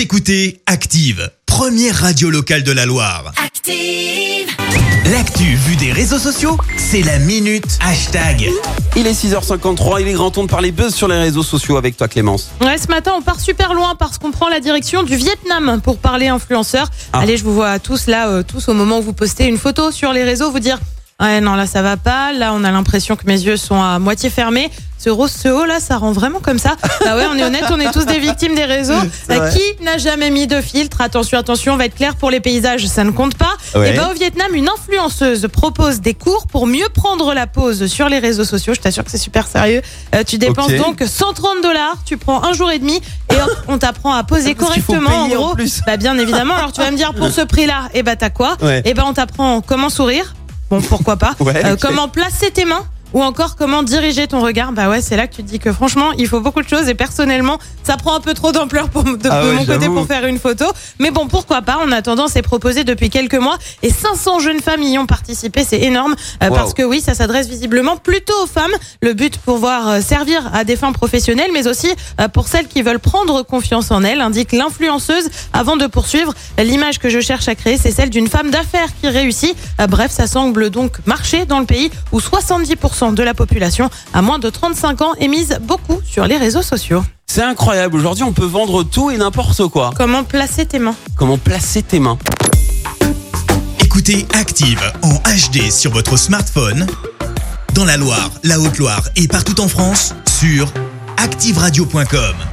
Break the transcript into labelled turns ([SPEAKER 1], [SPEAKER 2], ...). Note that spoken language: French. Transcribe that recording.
[SPEAKER 1] Vous écoutez Active, première radio locale de la Loire.
[SPEAKER 2] Active.
[SPEAKER 1] L'actu vue des réseaux sociaux, c'est la minute hashtag.
[SPEAKER 3] Il est 6h53, il est grand temps de parler buzz sur les réseaux sociaux avec toi Clémence.
[SPEAKER 4] Ouais, ce matin, on part super loin parce qu'on prend la direction du Vietnam pour parler influenceurs.
[SPEAKER 3] Ah.
[SPEAKER 4] Allez, je vous vois tous là, euh, tous au moment où vous postez une photo sur les réseaux, vous dire Ouais, non, là, ça va pas. Là, on a l'impression que mes yeux sont à moitié fermés. Ce rose, ce haut, là, ça rend vraiment comme ça. Bah ouais, on est honnête, on est tous des victimes des réseaux.
[SPEAKER 3] Vrai.
[SPEAKER 4] qui n'a jamais mis de filtre? Attention, attention, on va être clair pour les paysages, ça ne compte pas.
[SPEAKER 3] Ouais.
[SPEAKER 4] Et bah, au Vietnam, une influenceuse propose des cours pour mieux prendre la pause sur les réseaux sociaux. Je t'assure que c'est super sérieux. Euh, tu dépenses donc 130 dollars, tu prends un jour et demi et hop, on t'apprend à poser
[SPEAKER 3] Parce
[SPEAKER 4] correctement. en
[SPEAKER 3] en
[SPEAKER 4] gros,
[SPEAKER 3] plus.
[SPEAKER 4] bah bien évidemment. Alors tu vas me dire pour ce prix-là, et bah t'as quoi?
[SPEAKER 3] Ouais.
[SPEAKER 4] Et bah on t'apprend comment sourire. Bon, pourquoi pas.
[SPEAKER 3] Ouais,
[SPEAKER 4] Euh. Comment placer tes mains ou encore comment diriger ton regard? Bah ouais, c'est là que tu te dis que franchement, il faut beaucoup de choses et personnellement, ça prend un peu trop d'ampleur pour de,
[SPEAKER 3] Ah
[SPEAKER 4] de mon côté pour faire une photo. Mais bon, pourquoi pas? En attendant, c'est proposé depuis quelques mois et 500 jeunes femmes y ont participé. C'est énorme euh,
[SPEAKER 3] Wow.
[SPEAKER 4] parce que oui, ça s'adresse visiblement plutôt aux femmes. Le but pour pouvoir euh, servir à des fins professionnelles, mais aussi euh, pour celles qui veulent prendre confiance en elles, indique l'influenceuse. Avant de poursuivre, l'image que je cherche à créer, c'est celle d'une femme d'affaires qui réussit. Euh, Bref, ça semble donc marcher dans le pays où 70% de la population à moins de 35 ans est mise beaucoup sur les réseaux sociaux.
[SPEAKER 3] C'est incroyable, aujourd'hui on peut vendre tout et n'importe quoi.
[SPEAKER 4] Comment placer tes mains?
[SPEAKER 3] Comment placer tes mains?
[SPEAKER 1] Écoutez Active en HD sur votre smartphone, dans la Loire, la Haute-Loire et partout en France, sur activeradio.com.